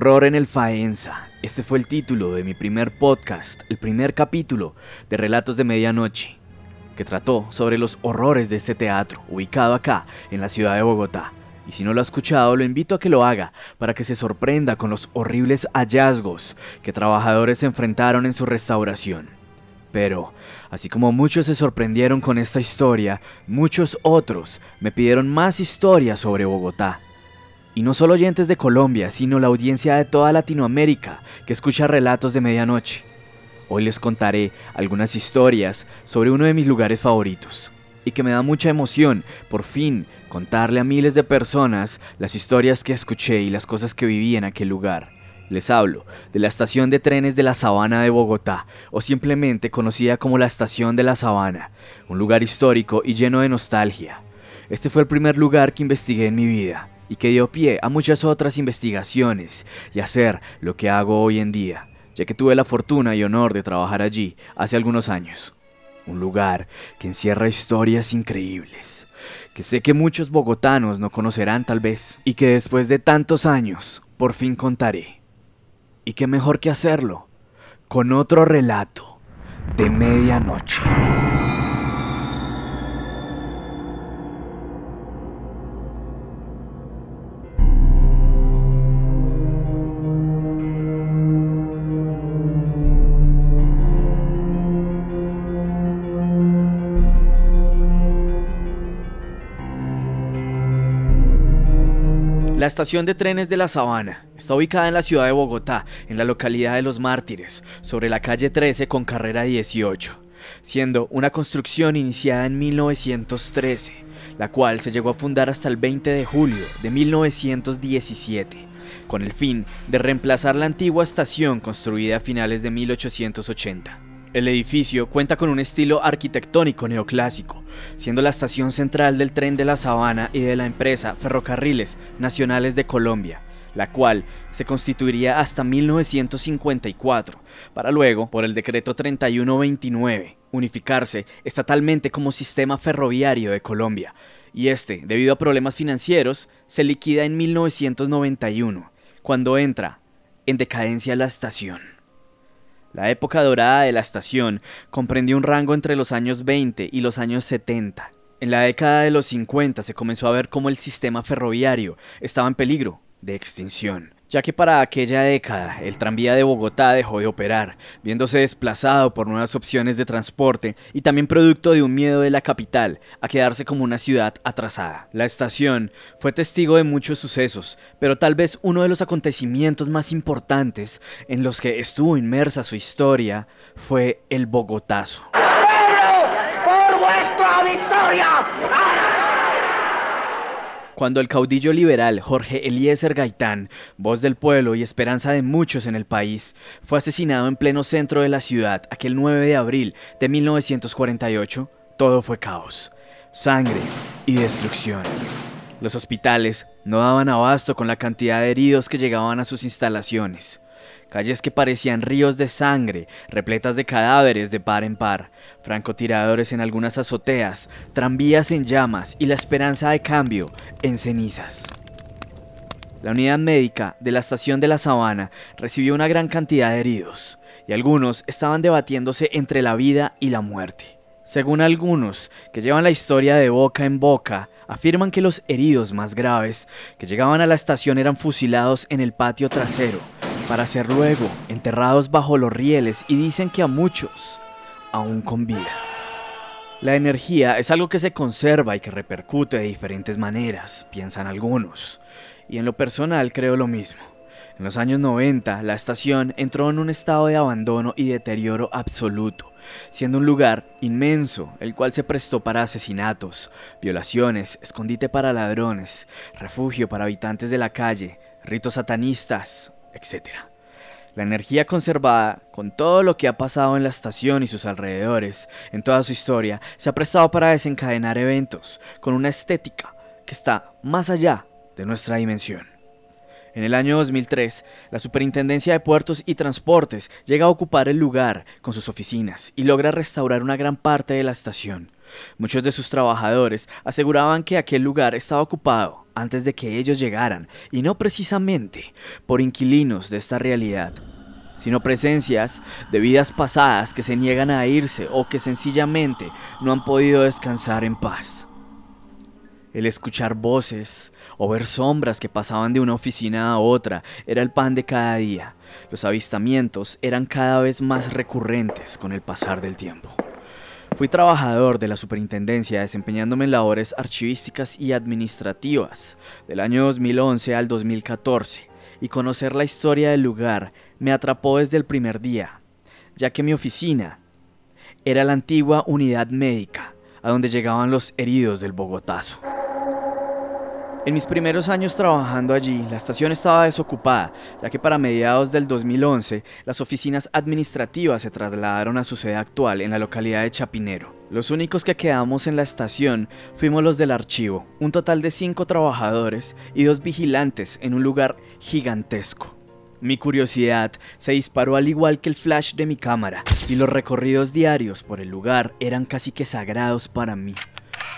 Horror en el Faenza. Este fue el título de mi primer podcast, el primer capítulo de Relatos de Medianoche, que trató sobre los horrores de este teatro, ubicado acá, en la ciudad de Bogotá. Y si no lo ha escuchado, lo invito a que lo haga para que se sorprenda con los horribles hallazgos que trabajadores enfrentaron en su restauración. Pero, así como muchos se sorprendieron con esta historia, muchos otros me pidieron más historias sobre Bogotá y no solo oyentes de Colombia, sino la audiencia de toda Latinoamérica que escucha relatos de medianoche. Hoy les contaré algunas historias sobre uno de mis lugares favoritos y que me da mucha emoción, por fin, contarle a miles de personas las historias que escuché y las cosas que viví en aquel lugar. Les hablo de la estación de trenes de la Sabana de Bogotá, o simplemente conocida como la Estación de la Sabana, un lugar histórico y lleno de nostalgia. Este fue el primer lugar que investigué en mi vida, y que dio pie a muchas otras investigaciones y hacer lo que hago hoy en día, ya que tuve la fortuna y honor de trabajar allí hace algunos años. Un lugar que encierra historias increíbles, que sé que muchos bogotanos no conocerán tal vez, y que después de tantos años por fin contaré. Y qué mejor que hacerlo con otro relato de medianoche. La estación de trenes de la Sabana está ubicada en la ciudad de Bogotá, en la localidad de Los Mártires, sobre la calle 13 con carrera 18, siendo una construcción iniciada en 1913, la cual se llegó a fundar hasta el 20 de julio de 1917, con el fin de reemplazar la antigua estación construida a finales de 1880. El edificio cuenta con un estilo arquitectónico neoclásico, siendo la estación central del tren de la Sabana y de la empresa Ferrocarriles Nacionales de Colombia, la cual se constituiría hasta 1954, para luego, por el decreto 3129, unificarse estatalmente como sistema ferroviario de Colombia, y este, debido a problemas financieros, se liquida en 1991, cuando entra en decadencia la estación. La época dorada de la estación comprendió un rango entre los años 20 y los años 70. En la década de los 50 se comenzó a ver cómo el sistema ferroviario estaba en peligro de extinción ya que para aquella década el tranvía de Bogotá dejó de operar, viéndose desplazado por nuevas opciones de transporte y también producto de un miedo de la capital a quedarse como una ciudad atrasada. La estación fue testigo de muchos sucesos, pero tal vez uno de los acontecimientos más importantes en los que estuvo inmersa su historia fue el Bogotazo. ¡Por vuestra victoria! Cuando el caudillo liberal Jorge Eliezer Gaitán, voz del pueblo y esperanza de muchos en el país, fue asesinado en pleno centro de la ciudad aquel 9 de abril de 1948, todo fue caos, sangre y destrucción. Los hospitales no daban abasto con la cantidad de heridos que llegaban a sus instalaciones calles que parecían ríos de sangre, repletas de cadáveres de par en par, francotiradores en algunas azoteas, tranvías en llamas y la esperanza de cambio en cenizas. La unidad médica de la estación de la Sabana recibió una gran cantidad de heridos, y algunos estaban debatiéndose entre la vida y la muerte. Según algunos, que llevan la historia de boca en boca, afirman que los heridos más graves que llegaban a la estación eran fusilados en el patio trasero, para ser luego enterrados bajo los rieles y dicen que a muchos aún con vida. La energía es algo que se conserva y que repercute de diferentes maneras, piensan algunos, y en lo personal creo lo mismo. En los años 90, la estación entró en un estado de abandono y deterioro absoluto, siendo un lugar inmenso, el cual se prestó para asesinatos, violaciones, escondite para ladrones, refugio para habitantes de la calle, ritos satanistas, etc. La energía conservada, con todo lo que ha pasado en la estación y sus alrededores, en toda su historia, se ha prestado para desencadenar eventos con una estética que está más allá de nuestra dimensión. En el año 2003, la Superintendencia de Puertos y Transportes llega a ocupar el lugar con sus oficinas y logra restaurar una gran parte de la estación. Muchos de sus trabajadores aseguraban que aquel lugar estaba ocupado antes de que ellos llegaran, y no precisamente por inquilinos de esta realidad, sino presencias de vidas pasadas que se niegan a irse o que sencillamente no han podido descansar en paz. El escuchar voces o ver sombras que pasaban de una oficina a otra era el pan de cada día. Los avistamientos eran cada vez más recurrentes con el pasar del tiempo. Fui trabajador de la superintendencia desempeñándome en labores archivísticas y administrativas del año 2011 al 2014 y conocer la historia del lugar me atrapó desde el primer día, ya que mi oficina era la antigua unidad médica a donde llegaban los heridos del Bogotazo. En mis primeros años trabajando allí, la estación estaba desocupada, ya que para mediados del 2011 las oficinas administrativas se trasladaron a su sede actual en la localidad de Chapinero. Los únicos que quedamos en la estación fuimos los del archivo, un total de cinco trabajadores y dos vigilantes en un lugar gigantesco. Mi curiosidad se disparó al igual que el flash de mi cámara, y los recorridos diarios por el lugar eran casi que sagrados para mí.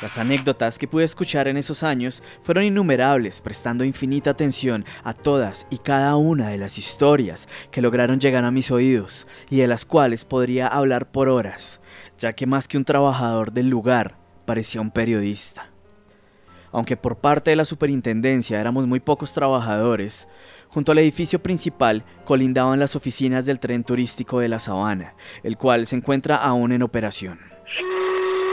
Las anécdotas que pude escuchar en esos años fueron innumerables, prestando infinita atención a todas y cada una de las historias que lograron llegar a mis oídos y de las cuales podría hablar por horas, ya que más que un trabajador del lugar, parecía un periodista. Aunque por parte de la superintendencia éramos muy pocos trabajadores, junto al edificio principal colindaban las oficinas del tren turístico de la Sabana, el cual se encuentra aún en operación.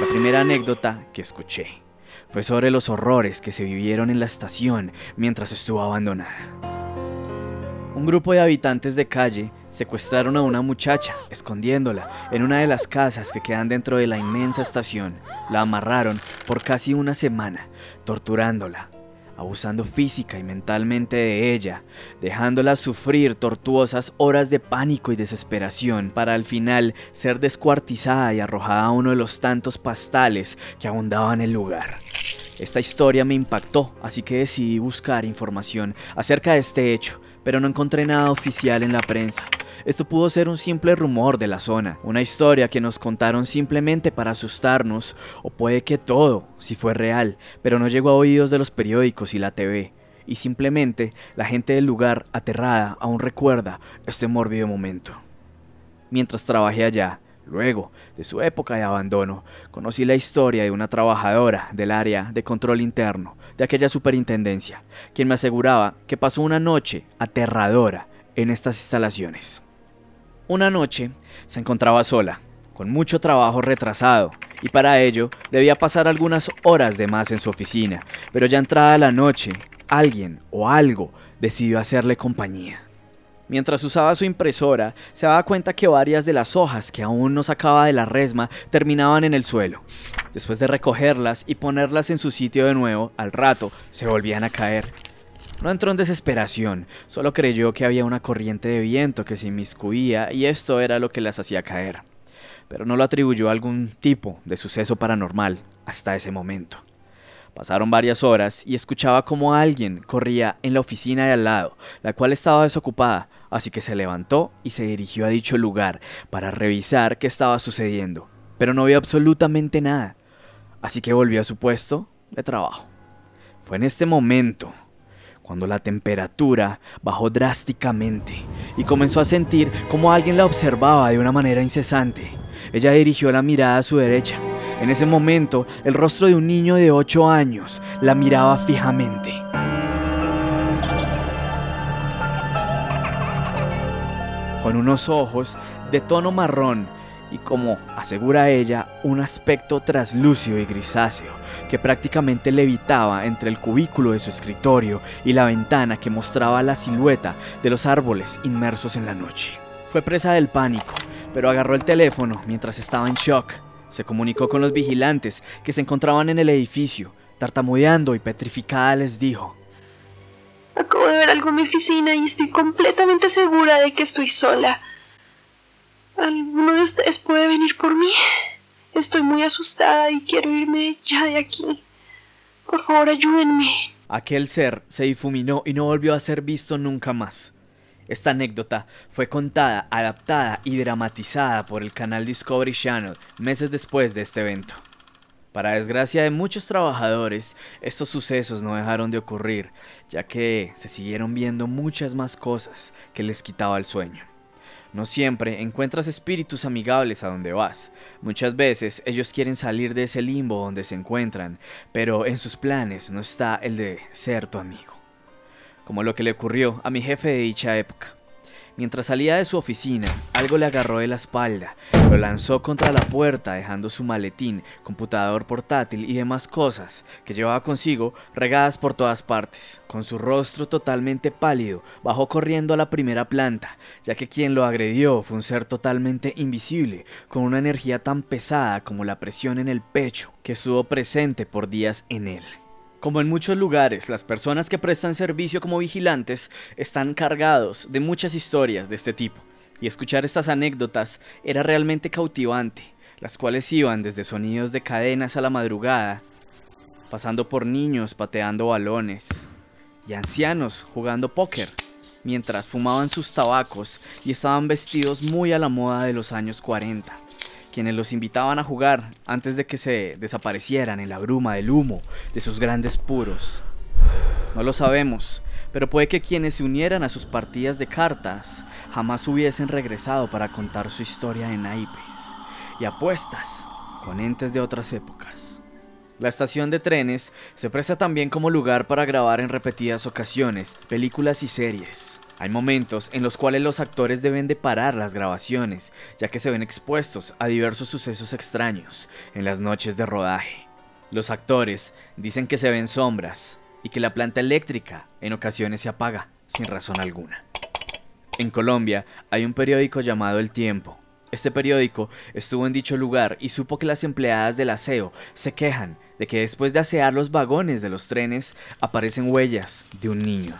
La primera anécdota que escuché fue sobre los horrores que se vivieron en la estación mientras estuvo abandonada. Un grupo de habitantes de calle secuestraron a una muchacha, escondiéndola en una de las casas que quedan dentro de la inmensa estación. La amarraron por casi una semana, torturándola, abusando física y mentalmente de ella, dejándola sufrir tortuosas horas de pánico y desesperación para al final ser descuartizada y arrojada a uno de los tantos pastales que abundaban el lugar. Esta historia me impactó, así que decidí buscar información acerca de este hecho, pero no encontré nada oficial en la prensa. Esto pudo ser un simple rumor de la zona, una historia que nos contaron simplemente para asustarnos, o puede que todo, si fue real, pero no llegó a oídos de los periódicos y la TV, y simplemente la gente del lugar, aterrada, aún recuerda este mórbido momento. Mientras trabajé allá, Luego de su época de abandono, conocí la historia de una trabajadora del área de control interno de aquella superintendencia, quien me aseguraba que pasó una noche aterradora en estas instalaciones. Una noche se encontraba sola, con mucho trabajo retrasado, y para ello debía pasar algunas horas de más en su oficina, pero ya entrada la noche, alguien o algo decidió hacerle compañía. Mientras usaba su impresora, se daba cuenta que varias de las hojas que aún no sacaba de la resma terminaban en el suelo. Después de recogerlas y ponerlas en su sitio de nuevo, al rato se volvían a caer. No entró en desesperación, solo creyó que había una corriente de viento que se inmiscuía y esto era lo que las hacía caer. Pero no lo atribuyó a algún tipo de suceso paranormal hasta ese momento. Pasaron varias horas y escuchaba como alguien corría en la oficina de al lado, la cual estaba desocupada, así que se levantó y se dirigió a dicho lugar para revisar qué estaba sucediendo. Pero no vio absolutamente nada, así que volvió a su puesto de trabajo. Fue en este momento cuando la temperatura bajó drásticamente y comenzó a sentir como alguien la observaba de una manera incesante. Ella dirigió la mirada a su derecha. En ese momento, el rostro de un niño de 8 años la miraba fijamente. Con unos ojos de tono marrón y como asegura ella, un aspecto traslúcido y grisáceo que prácticamente levitaba entre el cubículo de su escritorio y la ventana que mostraba la silueta de los árboles inmersos en la noche. Fue presa del pánico, pero agarró el teléfono mientras estaba en shock. Se comunicó con los vigilantes que se encontraban en el edificio. Tartamudeando y petrificada les dijo, Acabo de ver algo en mi oficina y estoy completamente segura de que estoy sola. ¿Alguno de ustedes puede venir por mí? Estoy muy asustada y quiero irme ya de aquí. Por favor, ayúdenme. Aquel ser se difuminó y no volvió a ser visto nunca más. Esta anécdota fue contada, adaptada y dramatizada por el canal Discovery Channel meses después de este evento. Para desgracia de muchos trabajadores, estos sucesos no dejaron de ocurrir, ya que se siguieron viendo muchas más cosas que les quitaba el sueño. No siempre encuentras espíritus amigables a donde vas. Muchas veces ellos quieren salir de ese limbo donde se encuentran, pero en sus planes no está el de ser tu amigo. Como lo que le ocurrió a mi jefe de dicha época. Mientras salía de su oficina, algo le agarró de la espalda, lo lanzó contra la puerta dejando su maletín, computador portátil y demás cosas que llevaba consigo regadas por todas partes. Con su rostro totalmente pálido, bajó corriendo a la primera planta, ya que quien lo agredió fue un ser totalmente invisible, con una energía tan pesada como la presión en el pecho que estuvo presente por días en él. Como en muchos lugares, las personas que prestan servicio como vigilantes están cargados de muchas historias de este tipo, y escuchar estas anécdotas era realmente cautivante, las cuales iban desde sonidos de cadenas a la madrugada, pasando por niños pateando balones y ancianos jugando póker, mientras fumaban sus tabacos y estaban vestidos muy a la moda de los años 40 quienes los invitaban a jugar antes de que se desaparecieran en la bruma del humo de sus grandes puros. No lo sabemos, pero puede que quienes se unieran a sus partidas de cartas jamás hubiesen regresado para contar su historia de naipes y apuestas con entes de otras épocas. La estación de trenes se presta también como lugar para grabar en repetidas ocasiones películas y series. Hay momentos en los cuales los actores deben de parar las grabaciones, ya que se ven expuestos a diversos sucesos extraños en las noches de rodaje. Los actores dicen que se ven sombras y que la planta eléctrica en ocasiones se apaga sin razón alguna. En Colombia hay un periódico llamado El Tiempo. Este periódico estuvo en dicho lugar y supo que las empleadas del aseo se quejan de que después de asear los vagones de los trenes aparecen huellas de un niño.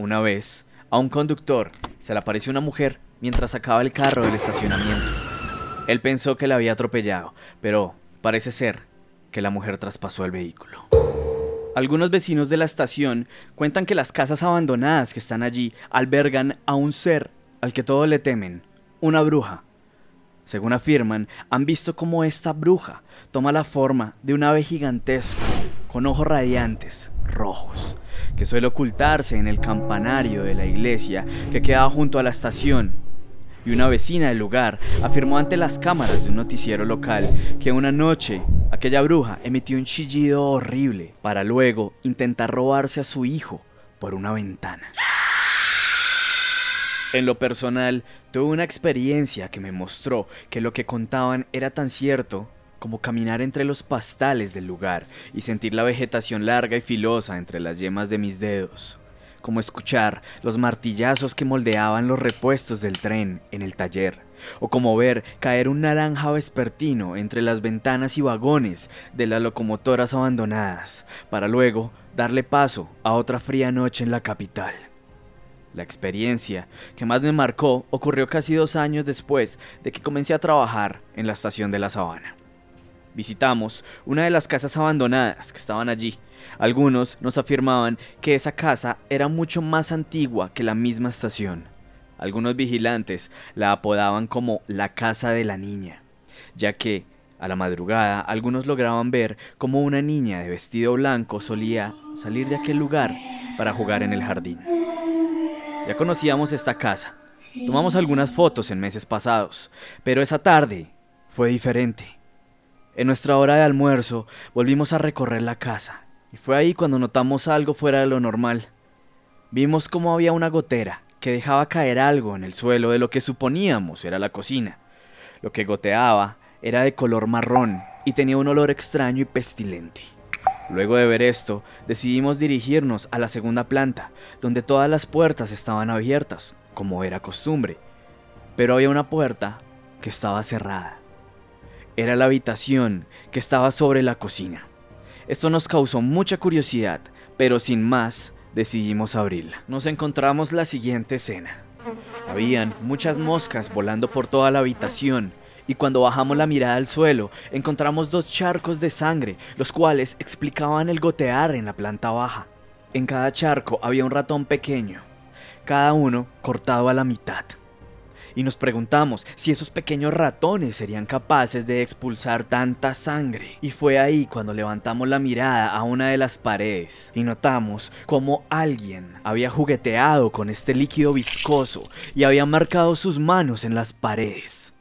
Una vez, a un conductor se le apareció una mujer mientras sacaba el carro del estacionamiento. Él pensó que la había atropellado, pero parece ser que la mujer traspasó el vehículo. Algunos vecinos de la estación cuentan que las casas abandonadas que están allí albergan a un ser al que todos le temen, una bruja. Según afirman, han visto cómo esta bruja toma la forma de un ave gigantesco, con ojos radiantes, rojos, que suele ocultarse en el campanario de la iglesia que quedaba junto a la estación. Y una vecina del lugar afirmó ante las cámaras de un noticiero local que una noche aquella bruja emitió un chillido horrible para luego intentar robarse a su hijo por una ventana. En lo personal, tuve una experiencia que me mostró que lo que contaban era tan cierto como caminar entre los pastales del lugar y sentir la vegetación larga y filosa entre las yemas de mis dedos, como escuchar los martillazos que moldeaban los repuestos del tren en el taller, o como ver caer un naranja vespertino entre las ventanas y vagones de las locomotoras abandonadas, para luego darle paso a otra fría noche en la capital. La experiencia que más me marcó ocurrió casi dos años después de que comencé a trabajar en la estación de la Sabana. Visitamos una de las casas abandonadas que estaban allí. Algunos nos afirmaban que esa casa era mucho más antigua que la misma estación. Algunos vigilantes la apodaban como la casa de la niña, ya que a la madrugada algunos lograban ver cómo una niña de vestido blanco solía salir de aquel lugar para jugar en el jardín. Ya conocíamos esta casa, tomamos algunas fotos en meses pasados, pero esa tarde fue diferente. En nuestra hora de almuerzo volvimos a recorrer la casa, y fue ahí cuando notamos algo fuera de lo normal. Vimos cómo había una gotera que dejaba caer algo en el suelo de lo que suponíamos era la cocina. Lo que goteaba era de color marrón y tenía un olor extraño y pestilente. Luego de ver esto, decidimos dirigirnos a la segunda planta, donde todas las puertas estaban abiertas, como era costumbre. Pero había una puerta que estaba cerrada. Era la habitación que estaba sobre la cocina. Esto nos causó mucha curiosidad, pero sin más decidimos abrirla. Nos encontramos la siguiente escena. Habían muchas moscas volando por toda la habitación y cuando bajamos la mirada al suelo encontramos dos charcos de sangre, los cuales explicaban el gotear en la planta baja. En cada charco había un ratón pequeño, cada uno cortado a la mitad. Y nos preguntamos si esos pequeños ratones serían capaces de expulsar tanta sangre. Y fue ahí cuando levantamos la mirada a una de las paredes y notamos como alguien había jugueteado con este líquido viscoso y había marcado sus manos en las paredes.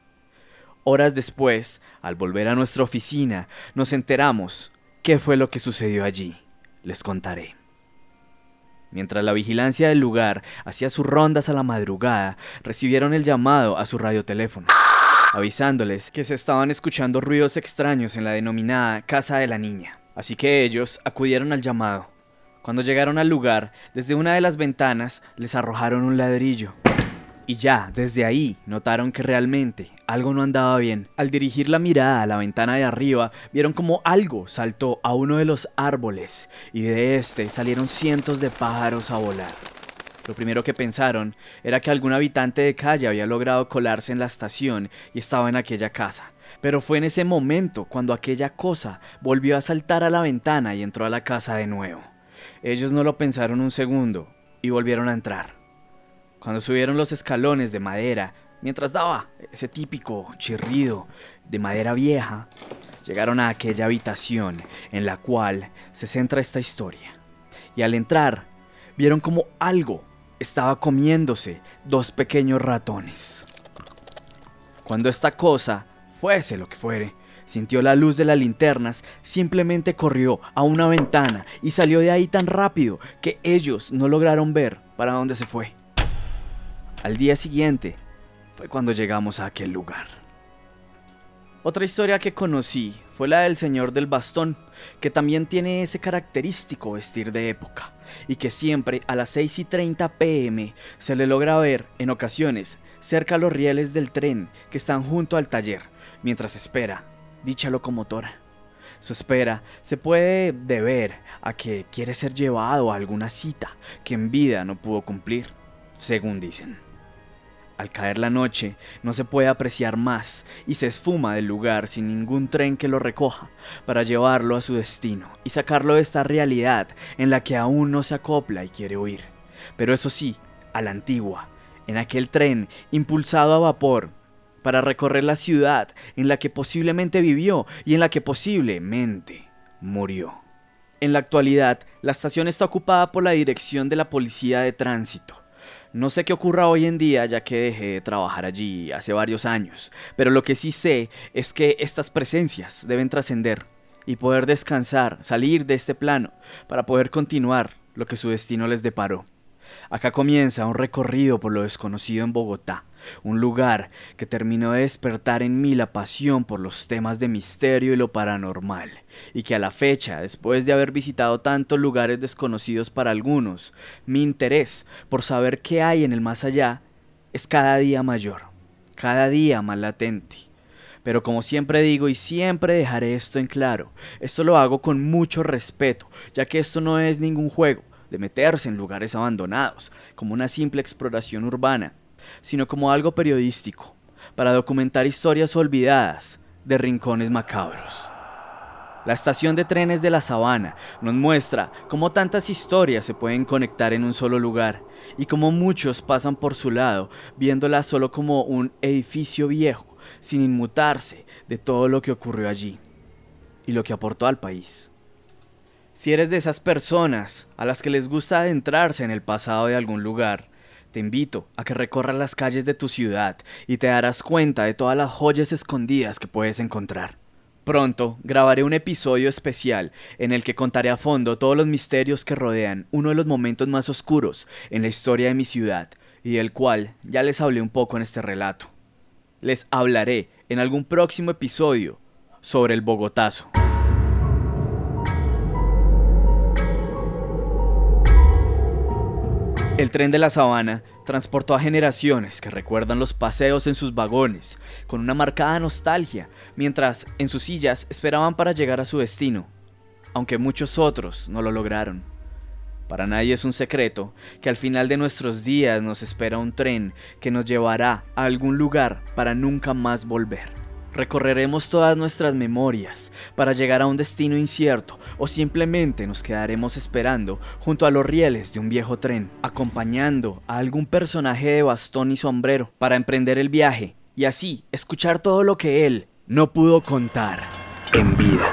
Horas después, al volver a nuestra oficina, nos enteramos qué fue lo que sucedió allí. Les contaré. Mientras la vigilancia del lugar hacía sus rondas a la madrugada, recibieron el llamado a sus radioteléfonos, avisándoles que se estaban escuchando ruidos extraños en la denominada Casa de la Niña. Así que ellos acudieron al llamado. Cuando llegaron al lugar, desde una de las ventanas les arrojaron un ladrillo. Y ya, desde ahí, notaron que realmente algo no andaba bien. Al dirigir la mirada a la ventana de arriba, vieron como algo saltó a uno de los árboles y de este salieron cientos de pájaros a volar. Lo primero que pensaron era que algún habitante de calle había logrado colarse en la estación y estaba en aquella casa. Pero fue en ese momento cuando aquella cosa volvió a saltar a la ventana y entró a la casa de nuevo. Ellos no lo pensaron un segundo y volvieron a entrar. Cuando subieron los escalones de madera, mientras daba ese típico chirrido de madera vieja, llegaron a aquella habitación en la cual se centra esta historia. Y al entrar, vieron como algo estaba comiéndose dos pequeños ratones. Cuando esta cosa, fuese lo que fuere, sintió la luz de las linternas, simplemente corrió a una ventana y salió de ahí tan rápido que ellos no lograron ver para dónde se fue. Al día siguiente fue cuando llegamos a aquel lugar. Otra historia que conocí fue la del señor del bastón, que también tiene ese característico vestir de época, y que siempre a las 6 y 30 pm se le logra ver en ocasiones cerca a los rieles del tren que están junto al taller, mientras espera dicha locomotora. Su espera se puede deber a que quiere ser llevado a alguna cita que en vida no pudo cumplir, según dicen. Al caer la noche, no se puede apreciar más y se esfuma del lugar sin ningún tren que lo recoja para llevarlo a su destino y sacarlo de esta realidad en la que aún no se acopla y quiere huir. Pero eso sí, a la antigua, en aquel tren impulsado a vapor para recorrer la ciudad en la que posiblemente vivió y en la que posiblemente murió. En la actualidad, la estación está ocupada por la Dirección de la Policía de Tránsito no sé qué ocurra hoy en día ya que dejé de trabajar allí hace varios años, pero lo que sí sé es que estas presencias deben trascender y poder descansar, salir de este plano, para poder continuar lo que su destino les deparó. Acá comienza un recorrido por lo desconocido en Bogotá, un lugar que terminó de despertar en mí la pasión por los temas de misterio y lo paranormal, y que a la fecha, después de haber visitado tantos lugares desconocidos para algunos, mi interés por saber qué hay en el más allá es cada día mayor, cada día más latente. Pero como siempre digo y siempre dejaré esto en claro, esto lo hago con mucho respeto, ya que esto no es ningún juego de meterse en lugares abandonados, como una simple exploración urbana, sino como algo periodístico, para documentar historias olvidadas de rincones macabros. La estación de trenes de la sabana nos muestra cómo tantas historias se pueden conectar en un solo lugar y cómo muchos pasan por su lado viéndola solo como un edificio viejo, sin inmutarse de todo lo que ocurrió allí y lo que aportó al país. Si eres de esas personas a las que les gusta adentrarse en el pasado de algún lugar, te invito a que recorras las calles de tu ciudad y te darás cuenta de todas las joyas escondidas que puedes encontrar. Pronto grabaré un episodio especial en el que contaré a fondo todos los misterios que rodean uno de los momentos más oscuros en la historia de mi ciudad y del cual ya les hablé un poco en este relato. Les hablaré en algún próximo episodio sobre el Bogotazo. El tren de la sabana transportó a generaciones que recuerdan los paseos en sus vagones con una marcada nostalgia, mientras en sus sillas esperaban para llegar a su destino, aunque muchos otros no lo lograron. Para nadie es un secreto que al final de nuestros días nos espera un tren que nos llevará a algún lugar para nunca más volver. Recorreremos todas nuestras memorias para llegar a un destino incierto o simplemente nos quedaremos esperando junto a los rieles de un viejo tren, acompañando a algún personaje de bastón y sombrero para emprender el viaje y así escuchar todo lo que él no pudo contar en vida.